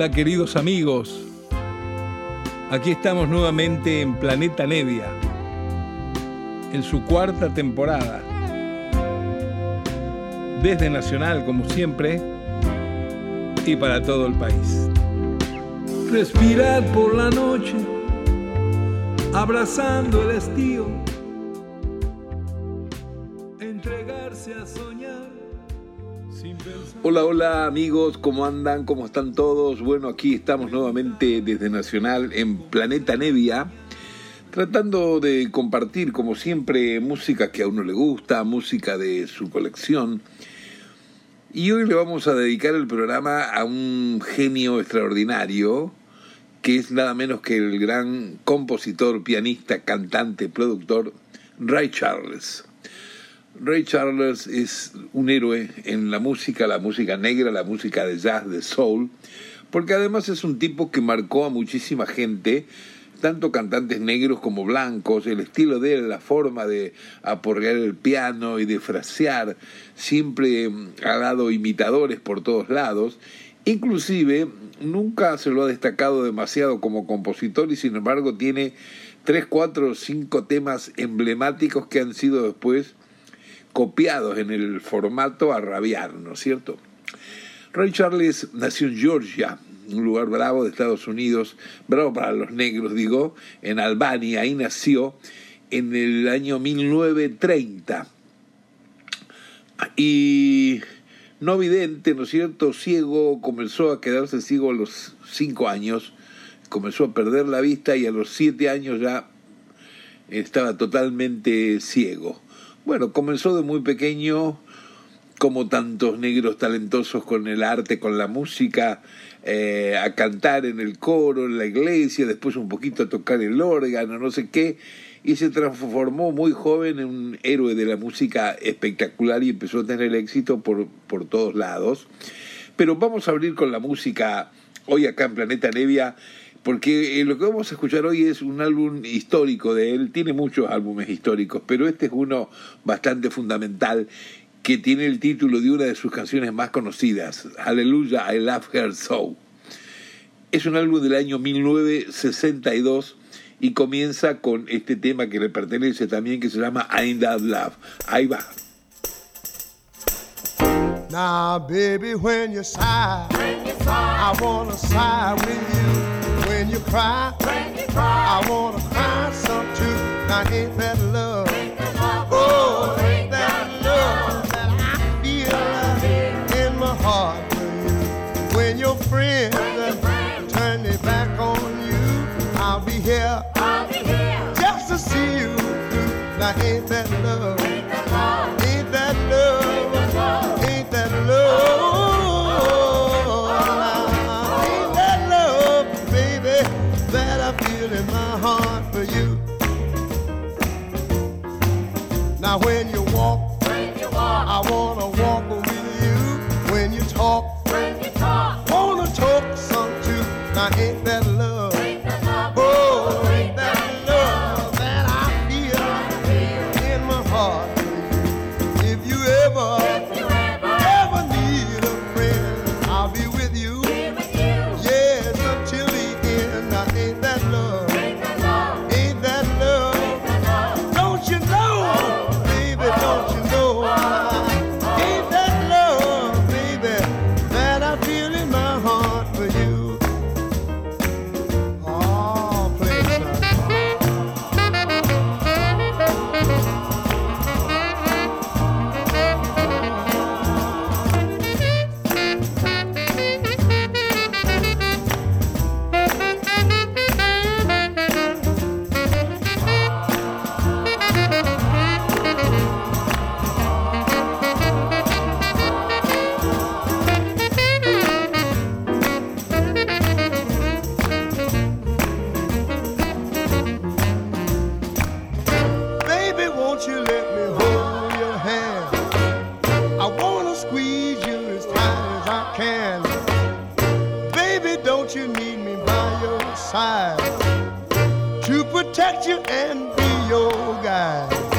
Hola queridos amigos, aquí estamos nuevamente en Planeta Nevia, en su cuarta temporada. Desde Nacional, como siempre, y para todo el país. Respirar por la noche, abrazando el estío, Hola, hola amigos, ¿cómo andan? ¿Cómo están todos? Bueno, aquí estamos nuevamente desde Nacional en Planeta Nevia, tratando de compartir, como siempre, música que a uno le gusta, música de su colección. Y hoy le vamos a dedicar el programa a un genio extraordinario, que es nada menos que el gran compositor, pianista, cantante, productor Ray Charles. Ray Charles es un héroe en la música, la música negra, la música de jazz, de soul, porque además es un tipo que marcó a muchísima gente, tanto cantantes negros como blancos, el estilo de él, la forma de aporrear el piano y de frasear, siempre ha dado imitadores por todos lados, inclusive nunca se lo ha destacado demasiado como compositor y sin embargo tiene tres, cuatro, cinco temas emblemáticos que han sido después copiados en el formato a rabiar, ¿no es cierto? Ray Charles nació en Georgia, un lugar bravo de Estados Unidos, bravo para los negros, digo, en Albania, ahí nació en el año 1930. Y no vidente, ¿no es cierto? Ciego, comenzó a quedarse ciego a los cinco años, comenzó a perder la vista y a los siete años ya estaba totalmente ciego. Bueno, comenzó de muy pequeño, como tantos negros talentosos con el arte, con la música, eh, a cantar en el coro, en la iglesia, después un poquito a tocar el órgano, no sé qué, y se transformó muy joven en un héroe de la música espectacular y empezó a tener éxito por, por todos lados. Pero vamos a abrir con la música hoy acá en Planeta Nevia porque eh, lo que vamos a escuchar hoy es un álbum histórico de él, tiene muchos álbumes históricos, pero este es uno bastante fundamental que tiene el título de una de sus canciones más conocidas, Aleluya, I Love Her So. Es un álbum del año 1962 y comienza con este tema que le pertenece también que se llama In That Love. Ahí va. Now, baby, when you sigh, when you sigh I wanna sigh with you. When you cry. When you cry. I wanna cry some too. Now ain't that love? Ain't that love? Oh, ain't that love that I feel in my heart for you? When your friends turn their back on you, I'll be here. I'll be here just to see you through. Now ain't that love? Ain't that love? You and be your guide?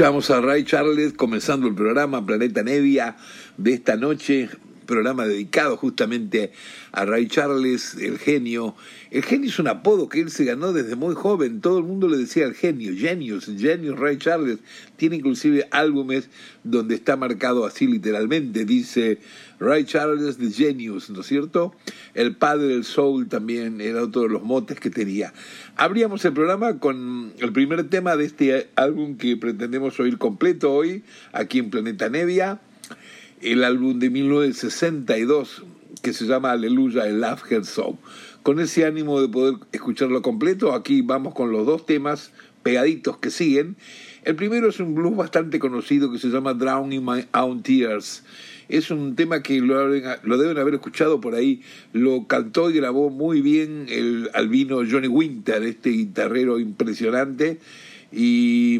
Escuchamos a Ray Charles comenzando el programa Planeta Nevia de esta noche, programa dedicado justamente a Ray Charles, el genio. El genio es un apodo que él se ganó desde muy joven, todo el mundo le decía el genio, genius, genius Ray Charles. Tiene inclusive álbumes donde está marcado así literalmente, dice Ray Charles the Genius, ¿no es cierto? El padre del soul también era otro de los motes que tenía. Abríamos el programa con el primer tema de este álbum que pretendemos oír completo hoy, aquí en Planeta Nevia, el álbum de 1962 que se llama Aleluya, el Her So. Con ese ánimo de poder escucharlo completo, aquí vamos con los dos temas pegaditos que siguen. El primero es un blues bastante conocido que se llama Drowning My Own Tears. Es un tema que lo, lo, deben haber escuchado por ahí. Lo cantó y grabó muy bien el albino Johnny Winter, este guitarrero impresionante. Y,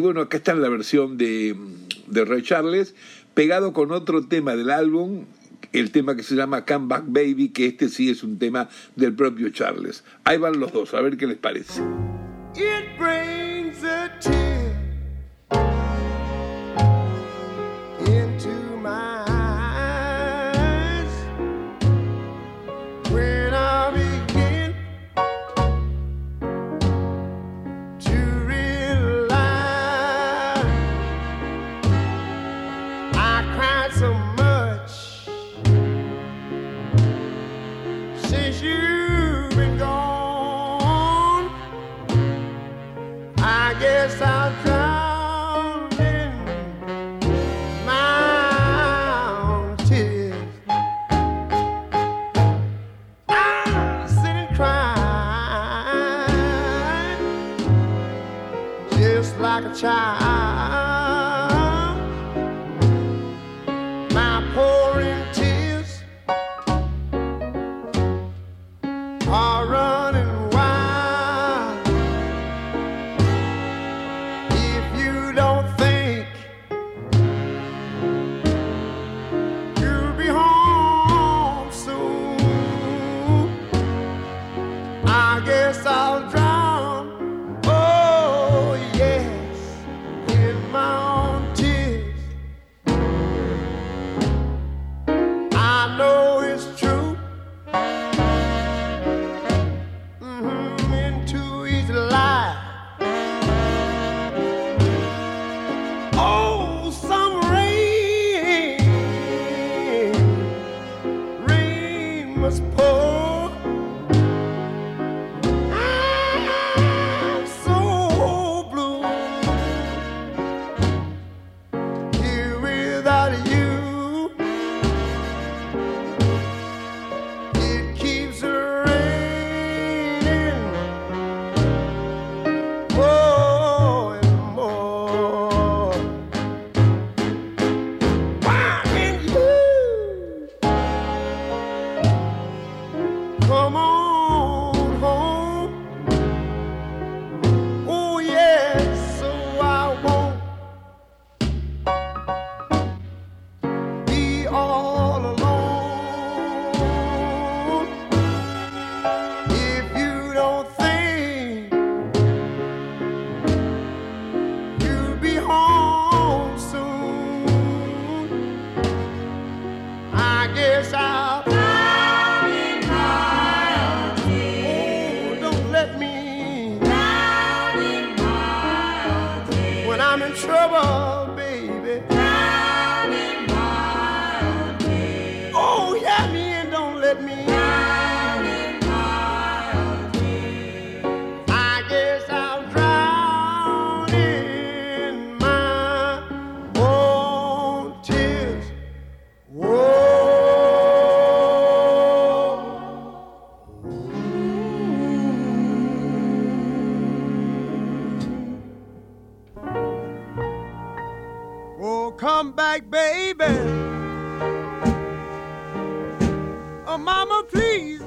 bueno, acá está la versión de, de Ray Charles, pegado con otro tema del álbum, el tema que se llama Come Back Baby, que este sí es un tema del propio Charles. Ahí van los dos, a ver qué les parece. It brings just back, baby. Oh, mama, please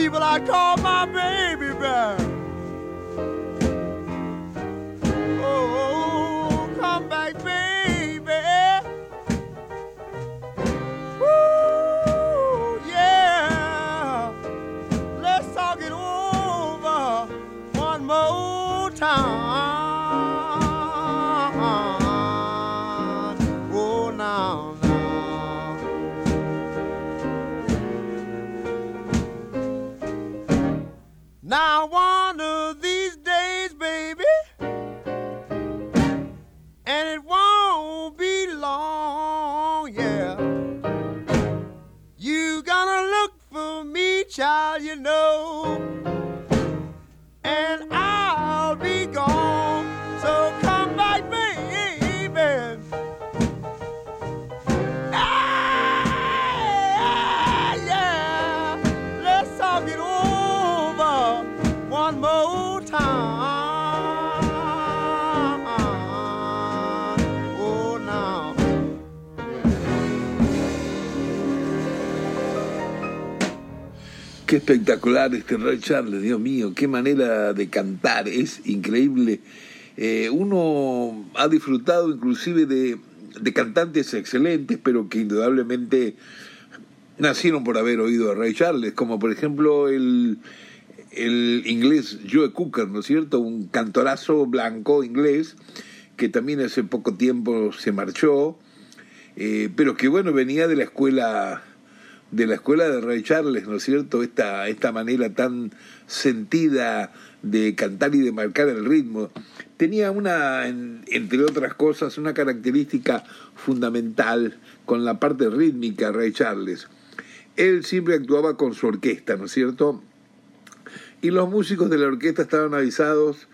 people I call my baby back. Este Ray Charles, Dios mío, qué manera de cantar, es increíble. Eh, uno ha disfrutado inclusive de, de cantantes excelentes, pero que indudablemente nacieron por haber oído a Ray Charles, como por ejemplo el, el inglés Joe Cooker, ¿no es cierto? Un cantorazo blanco inglés que también hace poco tiempo se marchó, eh, pero que bueno, venía de la escuela de la escuela de Ray Charles, ¿no es cierto? Esta, esta manera tan sentida de cantar y de marcar el ritmo. Tenía una, en- entre otras cosas, una característica fundamental con la parte rítmica, Ray Charles. Él siempre actuaba con su orquesta, ¿no es cierto? Y los músicos de la orquesta estaban avisados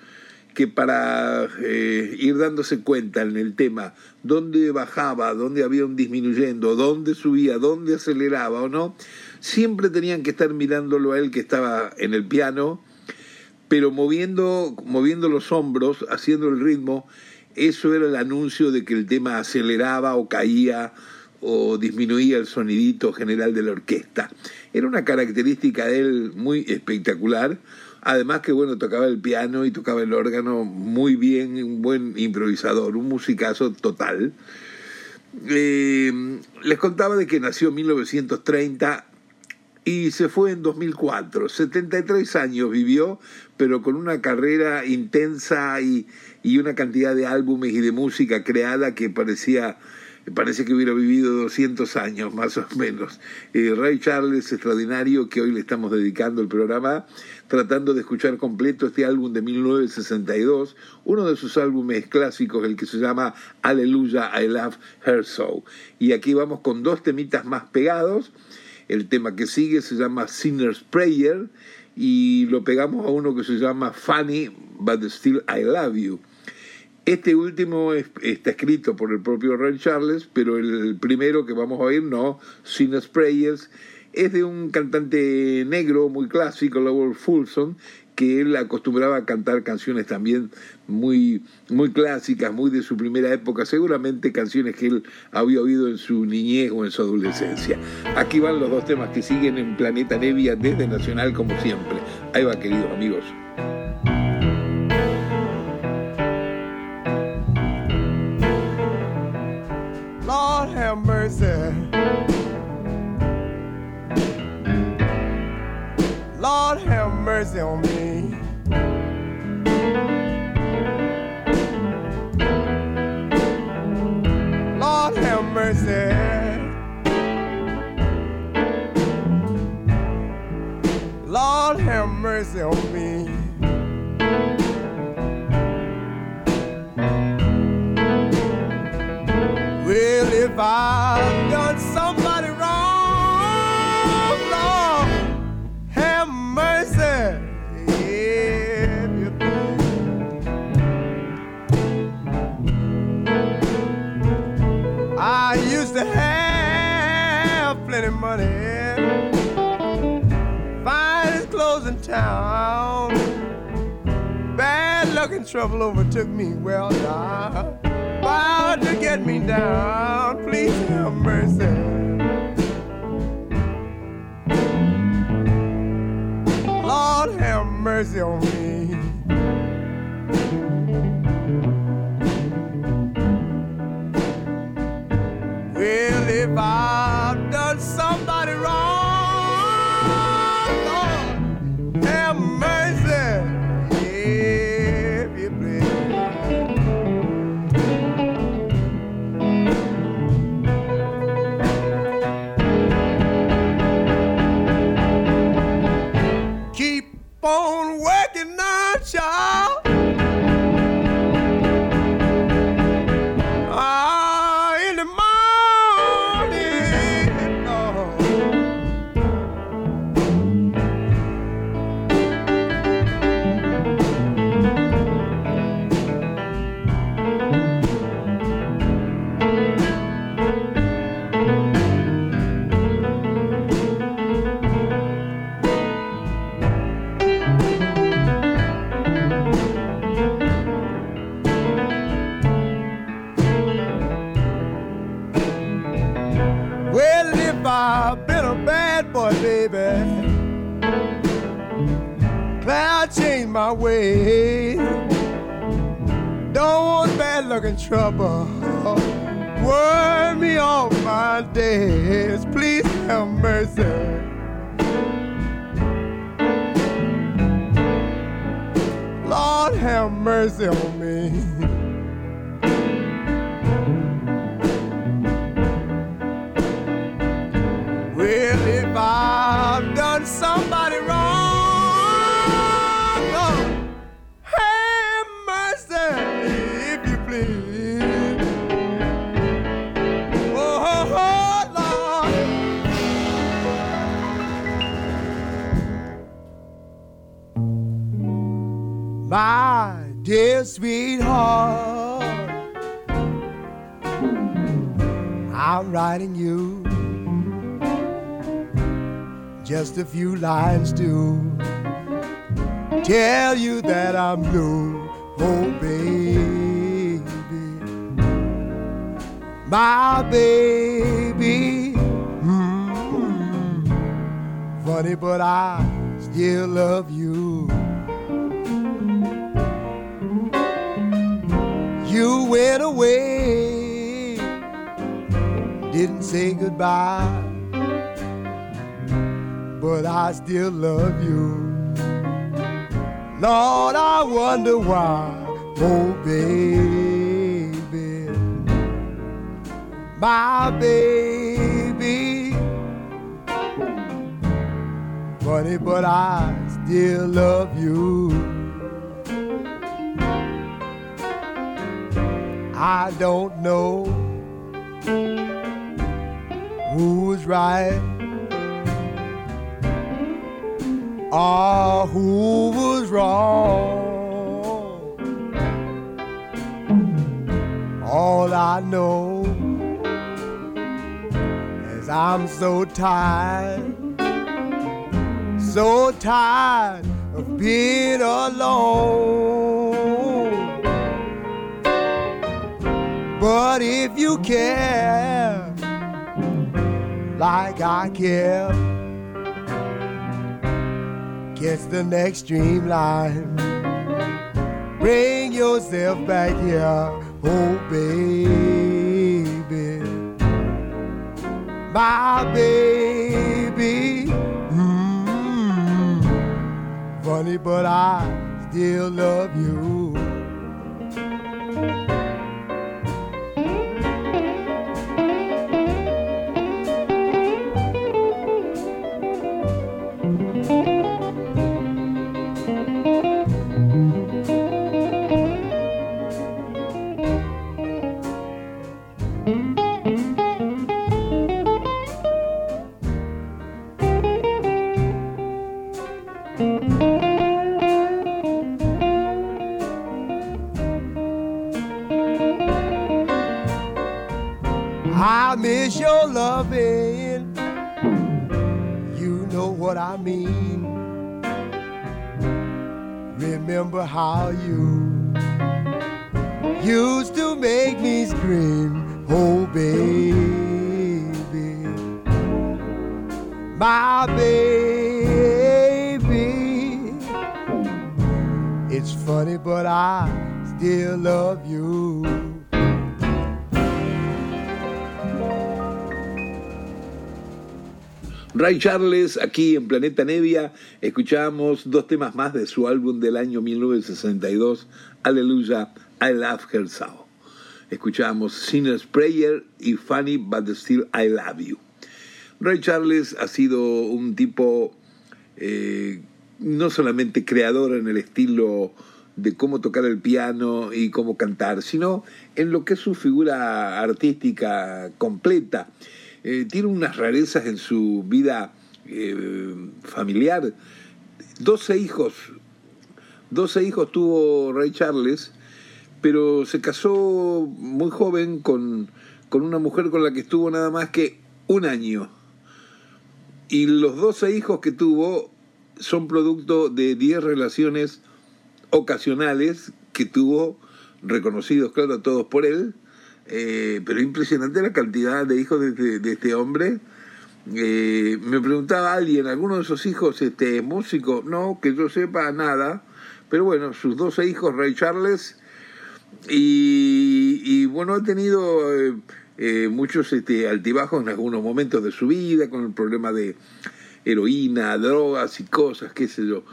que para eh, ir dándose cuenta en el tema dónde bajaba, dónde había un disminuyendo, dónde subía, dónde aceleraba o no, siempre tenían que estar mirándolo a él que estaba en el piano, pero moviendo, moviendo los hombros, haciendo el ritmo, eso era el anuncio de que el tema aceleraba o caía o disminuía el sonidito general de la orquesta. Era una característica de él muy espectacular. Además que bueno, tocaba el piano y tocaba el órgano muy bien, un buen improvisador, un musicazo total. Eh, les contaba de que nació en 1930 y se fue en 2004. 73 años vivió, pero con una carrera intensa y, y una cantidad de álbumes y de música creada que parecía parece que hubiera vivido 200 años más o menos. Eh, Ray Charles, extraordinario, que hoy le estamos dedicando el programa, tratando de escuchar completo este álbum de 1962, uno de sus álbumes clásicos, el que se llama Aleluya, I Love Her So. Y aquí vamos con dos temitas más pegados. El tema que sigue se llama Sinner's Prayer y lo pegamos a uno que se llama Funny, but still I love you. Este último es- está escrito por el propio Ray Charles, pero el primero que vamos a oír, no, Sinner's Prayers, es de un cantante negro muy clásico, Lowell Fulson, que él acostumbraba a cantar canciones también muy, muy clásicas, muy de su primera época, seguramente canciones que él había oído en su niñez o en su adolescencia. Aquí van los dos temas que siguen en Planeta Nevia desde Nacional como siempre. Ahí va, queridos amigos. have mercy. Lord, have mercy on me. Lord, have mercy. Lord, have mercy on me. If I've done somebody wrong, Lord, have mercy. I used to have plenty money, finest clothes in town. Bad luck and trouble overtook me. Well, now, about to get me down. Please have mercy. Lord, have mercy on me. My way. Don't want bad luck and trouble. Worry me off my days. Please have mercy. Lord, have mercy on me. Dear sweetheart, I'm writing you just a few lines to tell you that I'm blue, oh baby, my baby. Mm, funny, but I still love you. You went away, didn't say goodbye but I still love you. Lord, I wonder why, oh baby, my baby. Funny, but I still love you. I don't know who's right or who was wrong. All I know is I'm so tired, so tired of being alone. But if you care like I care, catch the next streamline. Bring yourself back here, oh baby, my baby. Mm, funny, but I still love you. Used to make me scream, oh baby, my baby. It's funny, but I still love you. Ray Charles, aquí en Planeta Nevia, escuchamos dos temas más de su álbum del año 1962, Aleluya, I Love Her So. Escuchamos Sinner's Prayer y Funny But Still I Love You. Ray Charles ha sido un tipo eh, no solamente creador en el estilo de cómo tocar el piano y cómo cantar, sino en lo que es su figura artística completa. Eh, tiene unas rarezas en su vida eh, familiar. 12 hijos, 12 hijos tuvo Ray Charles, pero se casó muy joven con, con una mujer con la que estuvo nada más que un año. Y los 12 hijos que tuvo son producto de 10 relaciones ocasionales que tuvo, reconocidos, claro, todos por él, eh, pero impresionante la cantidad de hijos de, este- de este hombre. Eh, me preguntaba alguien, ¿alguno de esos hijos este, es músico? No, que yo sepa nada, pero bueno, sus 12 hijos, Ray Charles, y, y, bueno, ha tenido eh, eh, muchos este, altibajos en algunos momentos de su vida, con el problema de heroína, drogas y cosas, qué sé yo.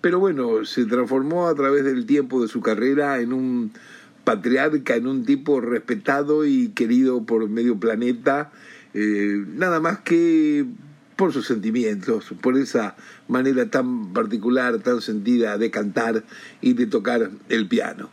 Pero bueno, se transformó a través del tiempo de su carrera en un patriarca, en un tipo respetado y querido por medio planeta, eh, nada más que por sus sentimientos, por esa manera tan particular, tan sentida de cantar y de tocar el piano.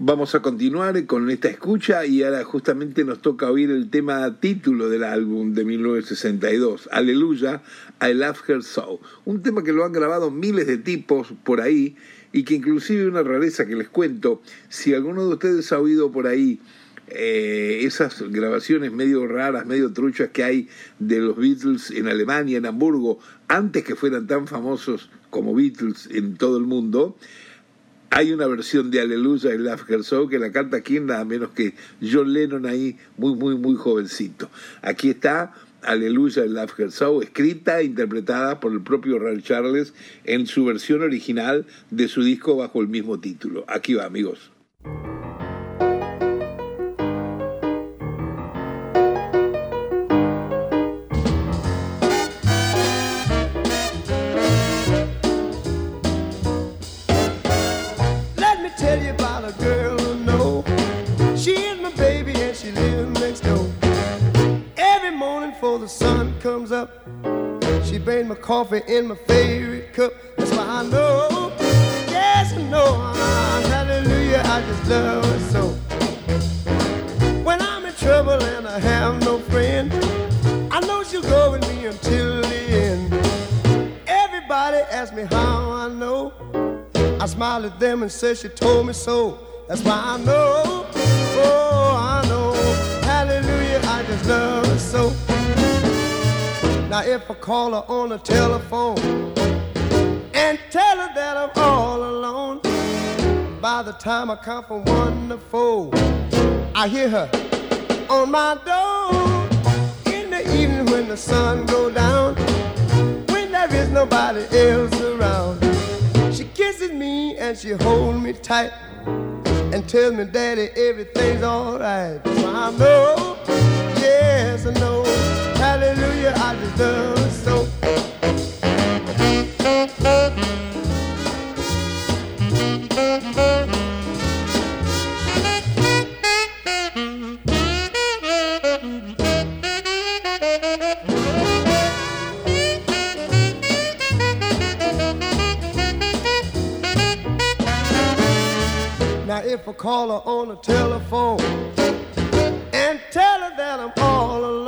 Vamos a continuar con esta escucha y ahora justamente nos toca oír el tema título del álbum de 1962, Aleluya, I Love Her So. Un tema que lo han grabado miles de tipos por ahí y que inclusive una rareza que les cuento, si alguno de ustedes ha oído por ahí eh, esas grabaciones medio raras, medio truchas que hay de los Beatles en Alemania, en Hamburgo, antes que fueran tan famosos como Beatles en todo el mundo, hay una versión de Aleluya y Love Her So que la canta aquí nada menos que John Lennon ahí, muy, muy, muy jovencito. Aquí está Aleluya y Love Her So, escrita e interpretada por el propio Ray Charles en su versión original de su disco bajo el mismo título. Aquí va, amigos. Sun comes up, she brings my coffee in my favorite cup. That's why I know, yes I know, ah, hallelujah, I just love her so. When I'm in trouble and I have no friend, I know she'll go with me until the end. Everybody asks me how I know. I smile at them and say she told me so. That's why I know, oh, I know, hallelujah, I just love. Now if I call her on the telephone and tell her that I'm all alone, by the time I count from one to four, I hear her on my door. In the evening when the sun go down, when there is nobody else around. She kisses me and she holds me tight and tells me, Daddy, everything's alright. So I know, yes, I know. Hallelujah, Now if I call her on the telephone and tell her that I'm all alone,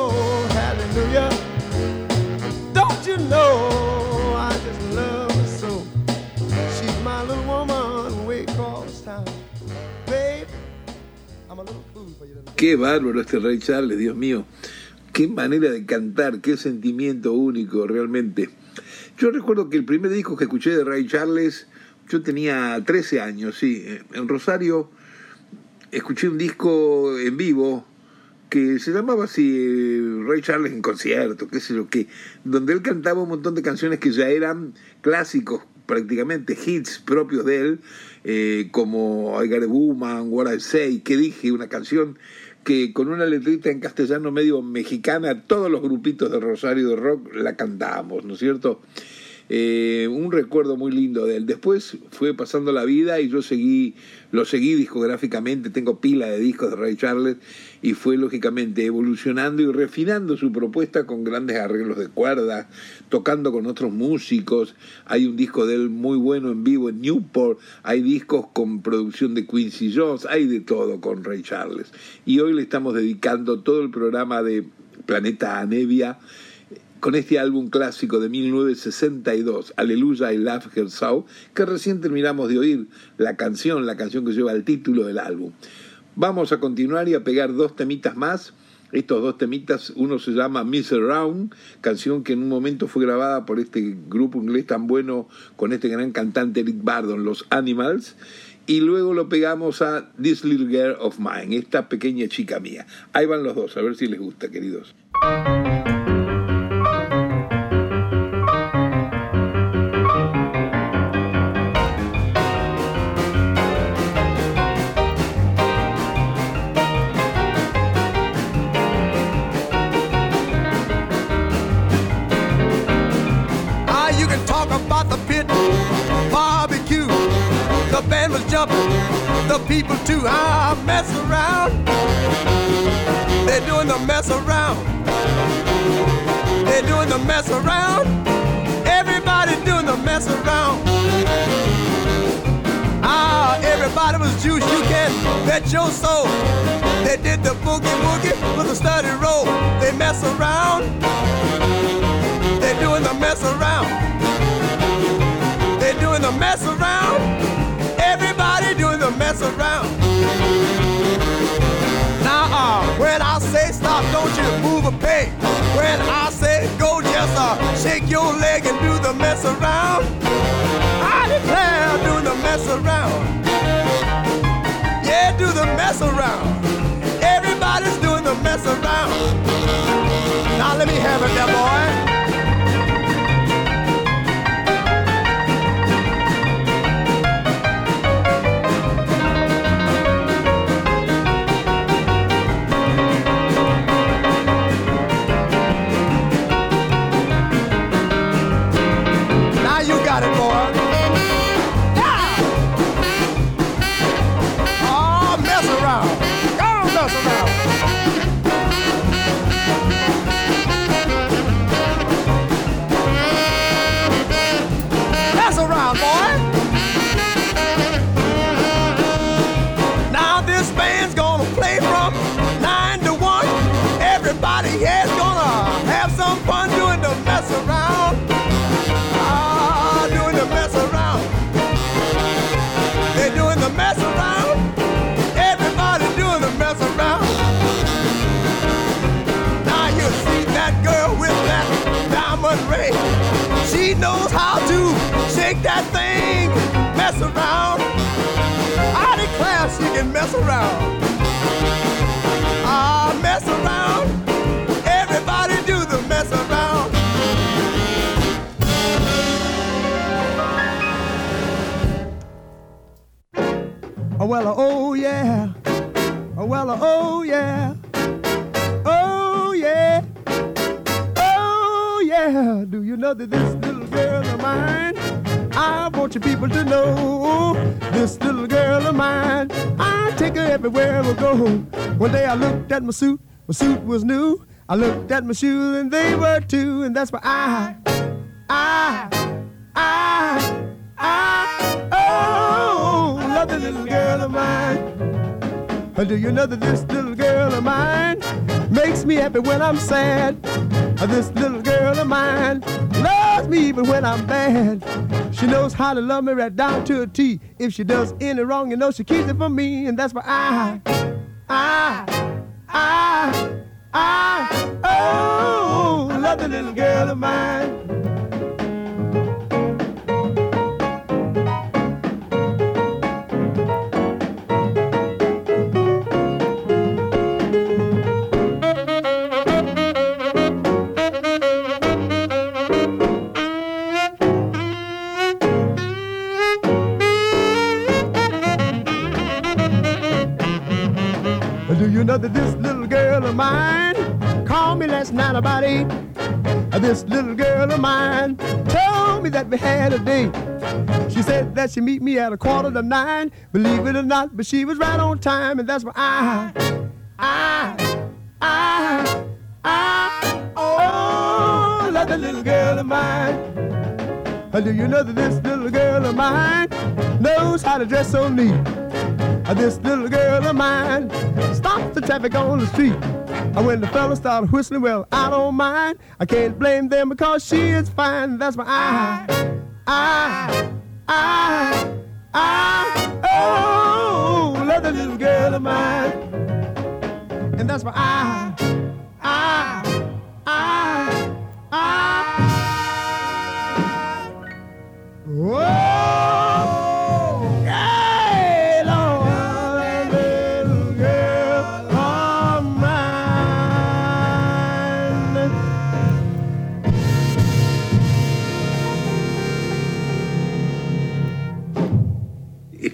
Qué bárbaro este Ray Charles, Dios mío. Qué manera de cantar, qué sentimiento único realmente. Yo recuerdo que el primer disco que escuché de Ray Charles, yo tenía 13 años, sí. En Rosario escuché un disco en vivo que se llamaba así eh, Ray Charles en concierto, qué sé yo qué, donde él cantaba un montón de canciones que ya eran clásicos, prácticamente hits propios de él, eh, como I Got a Woman, What I Say, que dije, una canción que con una letrita en castellano medio mexicana, todos los grupitos de Rosario de Rock la cantábamos, ¿no es cierto? Eh, un recuerdo muy lindo de él. Después fue pasando la vida y yo seguí, lo seguí discográficamente, tengo pila de discos de Ray Charles y fue lógicamente evolucionando y refinando su propuesta con grandes arreglos de cuerda, tocando con otros músicos. Hay un disco de él muy bueno en vivo en Newport, hay discos con producción de Quincy Jones, hay de todo con Ray Charles. Y hoy le estamos dedicando todo el programa de Planeta Anevia con este álbum clásico de 1962, Aleluya I Love Her So, que recién terminamos de oír la canción, la canción que lleva el título del álbum. Vamos a continuar y a pegar dos temitas más. Estos dos temitas, uno se llama Miss Around, canción que en un momento fue grabada por este grupo inglés tan bueno con este gran cantante Eric Bardon, Los Animals, y luego lo pegamos a This Little Girl of Mine, esta pequeña chica mía. Ahí van los dos, a ver si les gusta, queridos. Your soul. They did the boogie woogie with a study roll. They mess around. They're doing the mess around. They're doing the mess around. Everybody doing the mess around. Now, uh, when I say stop, don't you move a peg. When I say go, just uh, shake your leg and do the mess around. I declare, doing the mess around. The mess around. Everybody's doing the mess around. Now let me have it, there, boy. Mess around. Ah, mess around. Everybody do the mess around. Oh well, oh yeah. Oh well, oh yeah. Oh yeah. Oh yeah. Do you know that this little girl of mine? I want you people to know go. One day I looked at my suit, my suit was new. I looked at my shoes and they were too, and that's why I I, I, I, oh, love the little girl of mine. Do you know that this little girl of mine makes me happy when I'm sad? This little girl of mine loves me even when I'm bad. She knows how to love me right down to a T. If she does any wrong, you know she keeps it from me, and that's why I, Ah, ah, ah, oh, I, I, I, oh, love the little girl of mine. Last night about eight? This little girl of mine told me that we had a date. She said that she'd meet me at a quarter to nine. Believe it or not, but she was right on time, and that's why I, I, I, I, oh, love the little girl of mine. Do you know that this little girl of mine knows how to dress so neat? This little girl of mine stops the traffic on the street. And when the fellas start whistling, well, I don't mind. I can't blame them because she is fine. That's why I, I, I, I, oh, love the little girl of mine. And that's why I, I, I, I, Whoa!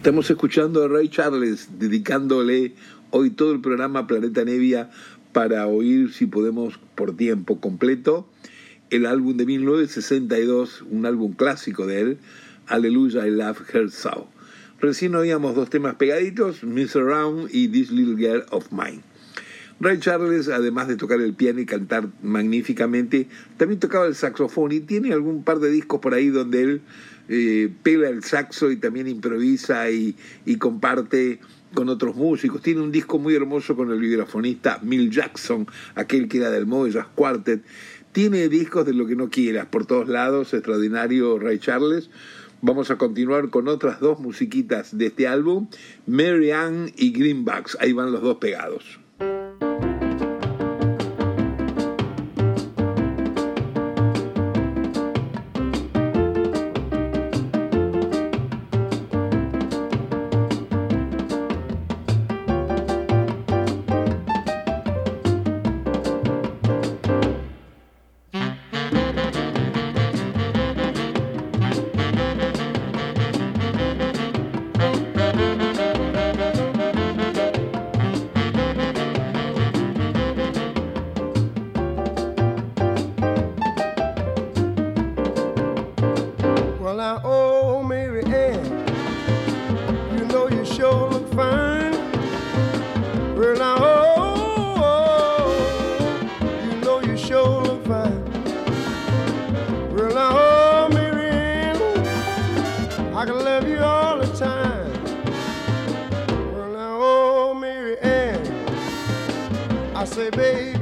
Estamos escuchando a Ray Charles dedicándole hoy todo el programa Planeta Nevia para oír, si podemos, por tiempo completo, el álbum de 1962, un álbum clásico de él, Hallelujah, I Love Her So. Recién oíamos dos temas pegaditos, Miss Around y This Little Girl of Mine. Ray Charles, además de tocar el piano y cantar magníficamente, también tocaba el saxofón y tiene algún par de discos por ahí donde él eh, el saxo y también improvisa y, y comparte con otros músicos. Tiene un disco muy hermoso con el vibrafonista Mill Jackson, aquel que era del Moe Jazz Quartet. Tiene discos de lo que no quieras por todos lados, extraordinario Ray Charles. Vamos a continuar con otras dos musiquitas de este álbum, Mary Ann y Greenbacks. Ahí van los dos pegados. Say, baby,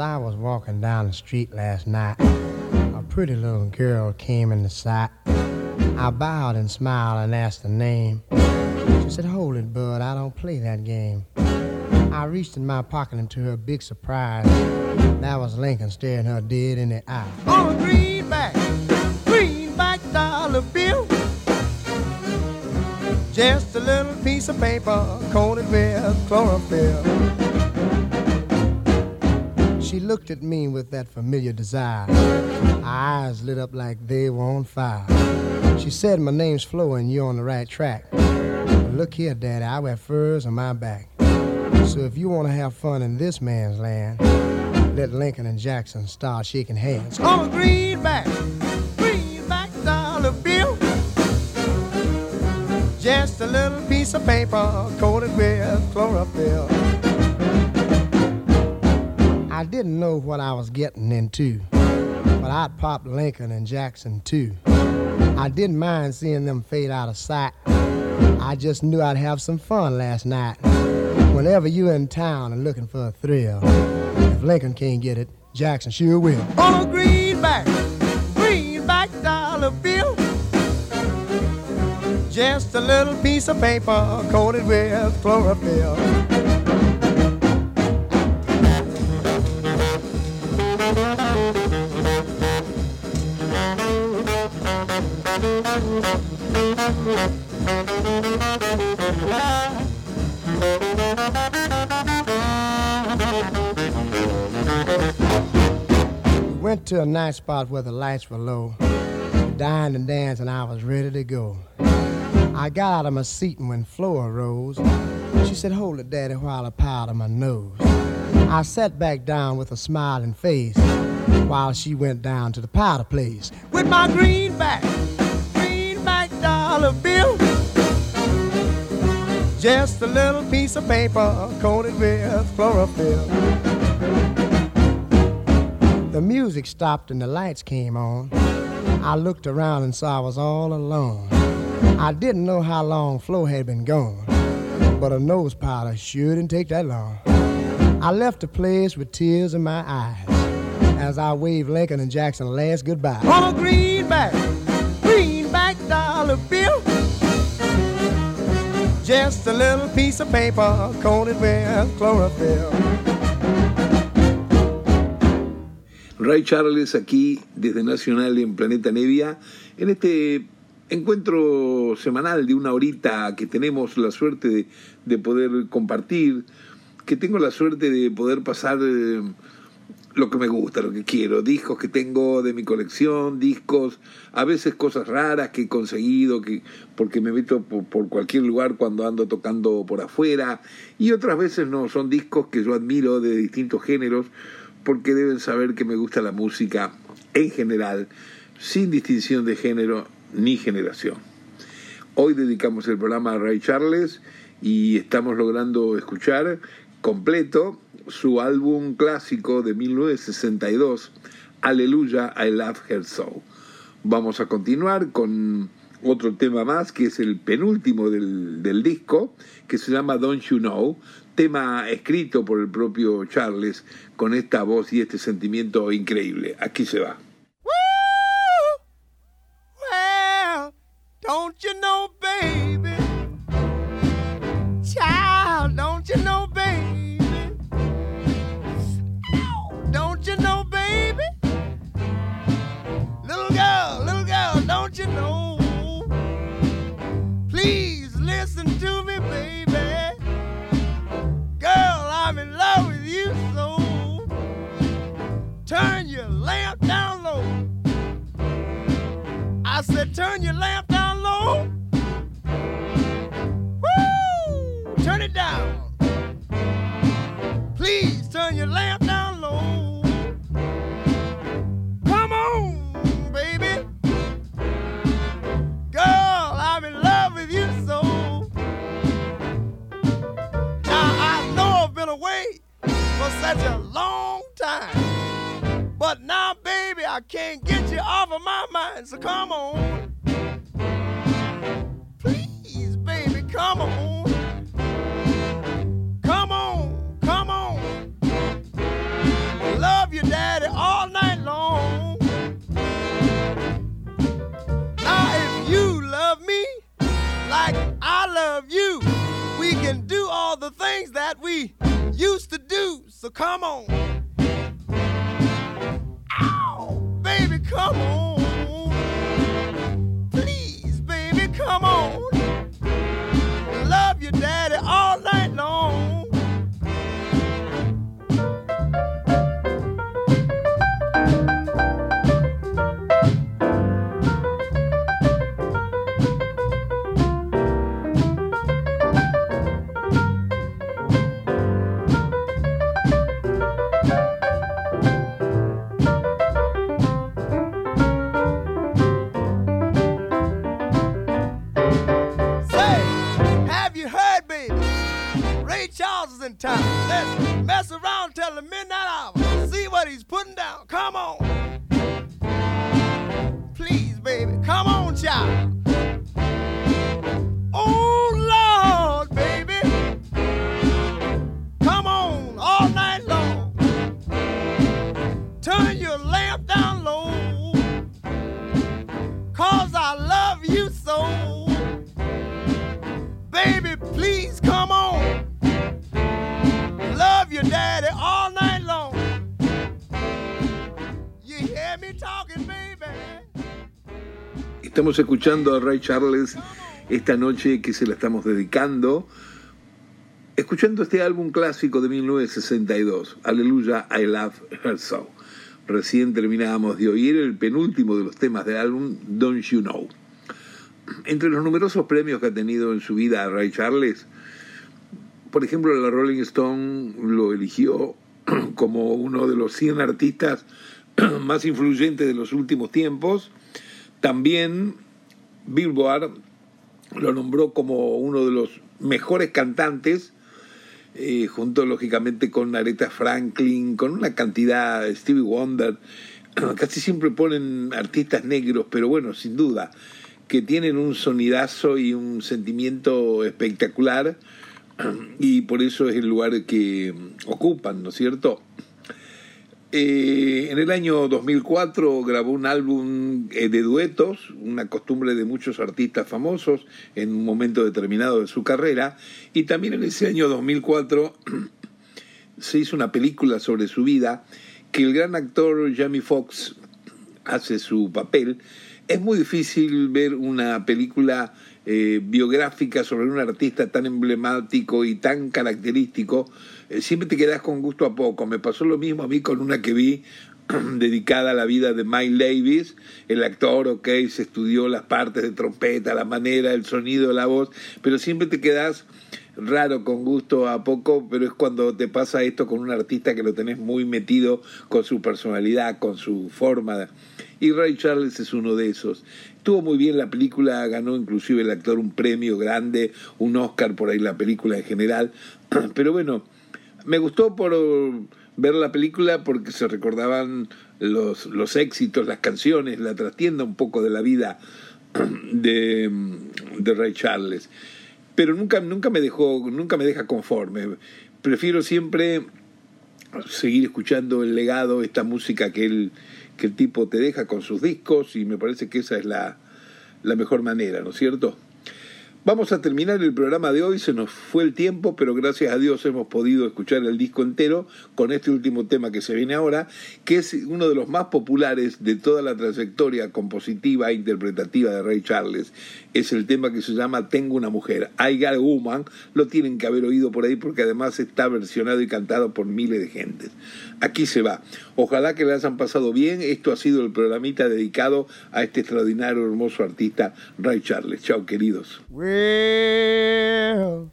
I was walking down the street last night, a pretty little girl came into sight. I bowed and smiled and asked her name. She said, Hold it, bud, I don't play that game. I reached in my pocket and to her big surprise, that was Lincoln staring her dead in the eye. On a greenback, greenback dollar bill. Just a little piece of paper coated with chlorophyll. She looked at me with that familiar desire. Eyes lit up like they were on fire. She said, My name's Flo and you're on the right track. Look here, Daddy, I wear furs on my back. So if you want to have fun in this man's land, let Lincoln and Jackson start shaking hands. On a greenback, greenback dollar bill. Just a little piece of paper coated with chlorophyll. I didn't know what I was getting into, but I'd pop Lincoln and Jackson too. I didn't mind seeing them fade out of sight. I just knew I'd have some fun last night. Whenever you're in town and looking for a thrill, if Lincoln can't get it, Jackson sure will. On a greenback, greenback dollar bill. Just a little piece of paper coated with chlorophyll. Went to a nice spot where the lights were low. Dined and danced, and I was ready to go. I got out of my seat, and when Flo arose, she said, Hold it, Daddy, while I powder my nose. I sat back down with a smiling face while she went down to the powder place with my greenback, greenback dollar bill. Just a little piece of paper coated with chlorophyll. The music stopped and the lights came on. I looked around and saw I was all alone. I didn't know how long Flo had been gone, but a nose powder didn't take that long. I left the place with tears in my eyes as I waved Lincoln and Jackson last goodbye. On a greenback, greenback dollar bill. Just a little piece of paper coated with chlorophyll. Ray Charles aquí desde Nacional en Planeta Nevia, en este encuentro semanal de una horita que tenemos la suerte de, de poder compartir, que tengo la suerte de poder pasar eh, lo que me gusta, lo que quiero, discos que tengo de mi colección, discos, a veces cosas raras que he conseguido, que, porque me meto por, por cualquier lugar cuando ando tocando por afuera, y otras veces no, son discos que yo admiro de distintos géneros, porque deben saber que me gusta la música en general, sin distinción de género ni generación. Hoy dedicamos el programa a Ray Charles y estamos logrando escuchar completo su álbum clásico de 1962, Aleluya, I Love Her So. Vamos a continuar con otro tema más, que es el penúltimo del, del disco, que se llama Don't You Know, tema escrito por el propio Charles, con esta voz y este sentimiento increíble. Aquí se va. Woo! Don't you know, I said, turn your lamp down low. Woo! Turn it down. Please turn your lamp down lamp down low. Cause I love you so. Baby, please come on. Love your daddy all night long. You hear me talking, baby? Estamos escuchando a Ray Charles esta noche que se la estamos dedicando, escuchando este álbum clásico de 1962, Aleluya, I Love Her So. Recién terminábamos de oír el penúltimo de los temas del álbum, Don't You Know. Entre los numerosos premios que ha tenido en su vida Ray Charles, por ejemplo, la Rolling Stone lo eligió como uno de los 100 artistas más influyentes de los últimos tiempos. También Billboard lo nombró como uno de los mejores cantantes, eh, junto lógicamente con Aretha Franklin, con una cantidad, Stevie Wonder. Casi siempre ponen artistas negros, pero bueno, sin duda, que tienen un sonidazo y un sentimiento espectacular y por eso es el lugar que ocupan, ¿no es cierto? Eh, en el año 2004 grabó un álbum eh, de duetos, una costumbre de muchos artistas famosos en un momento determinado de su carrera, y también en ese año 2004 se hizo una película sobre su vida que el gran actor Jamie Foxx hace su papel. Es muy difícil ver una película eh, biográfica sobre un artista tan emblemático y tan característico, siempre te quedas con gusto a poco. Me pasó lo mismo a mí con una que vi dedicada a la vida de Miles Davis, el actor, ok, se estudió las partes de trompeta, la manera, el sonido, la voz, pero siempre te quedas raro, con gusto a poco, pero es cuando te pasa esto con un artista que lo tenés muy metido con su personalidad, con su forma. Y Ray Charles es uno de esos. Estuvo muy bien la película, ganó inclusive el actor un premio grande, un Oscar por ahí la película en general. Pero bueno, me gustó por ver la película porque se recordaban los, los éxitos, las canciones, la trastienda un poco de la vida de, de Ray Charles. Pero nunca, nunca me dejó, nunca me deja conforme. Prefiero siempre seguir escuchando el legado, esta música que él, que el tipo te deja con sus discos, y me parece que esa es la, la mejor manera, ¿no es cierto? Vamos a terminar el programa de hoy, se nos fue el tiempo, pero gracias a Dios hemos podido escuchar el disco entero con este último tema que se viene ahora, que es uno de los más populares de toda la trayectoria compositiva e interpretativa de Ray Charles. Es el tema que se llama Tengo una mujer, I Got a Woman, lo tienen que haber oído por ahí porque además está versionado y cantado por miles de gentes. Aquí se va. Ojalá que le hayan pasado bien. Esto ha sido el programita dedicado a este extraordinario, hermoso artista Ray Charles. Chao, queridos. Well,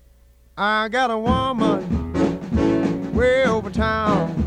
I got a woman way over town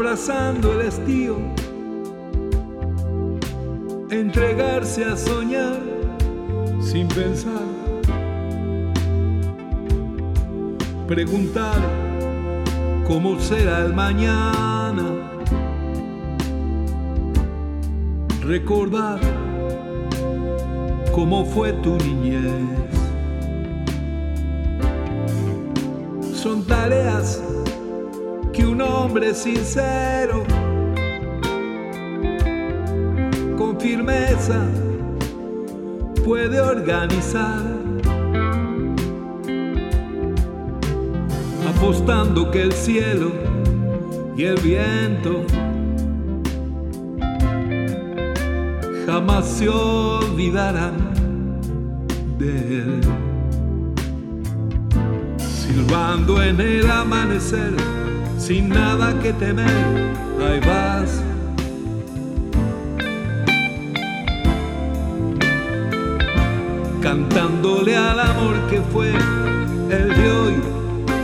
abrazando el estío, entregarse a soñar sin pensar, preguntar cómo será el mañana, recordar cómo fue tu niñez. son tareas un hombre sincero, con firmeza, puede organizar, apostando que el cielo y el viento jamás se olvidarán de él. Silbando en el amanecer, sin nada que temer, ahí vas. Cantándole al amor que fue el de hoy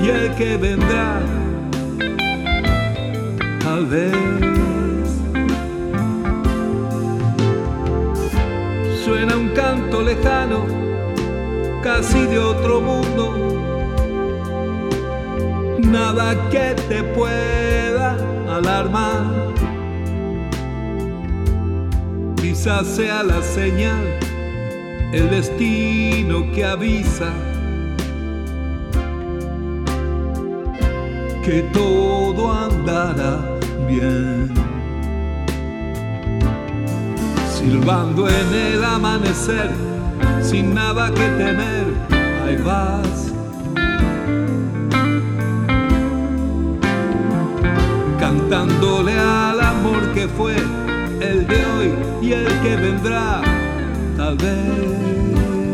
y el que vendrá, tal vez. Suena un canto lejano, casi de otro mundo nada que te pueda alarmar. Quizás sea la señal, el destino que avisa que todo andará bien. Silbando en el amanecer, sin nada que temer, ahí vas. y el que vendrá, tal vez.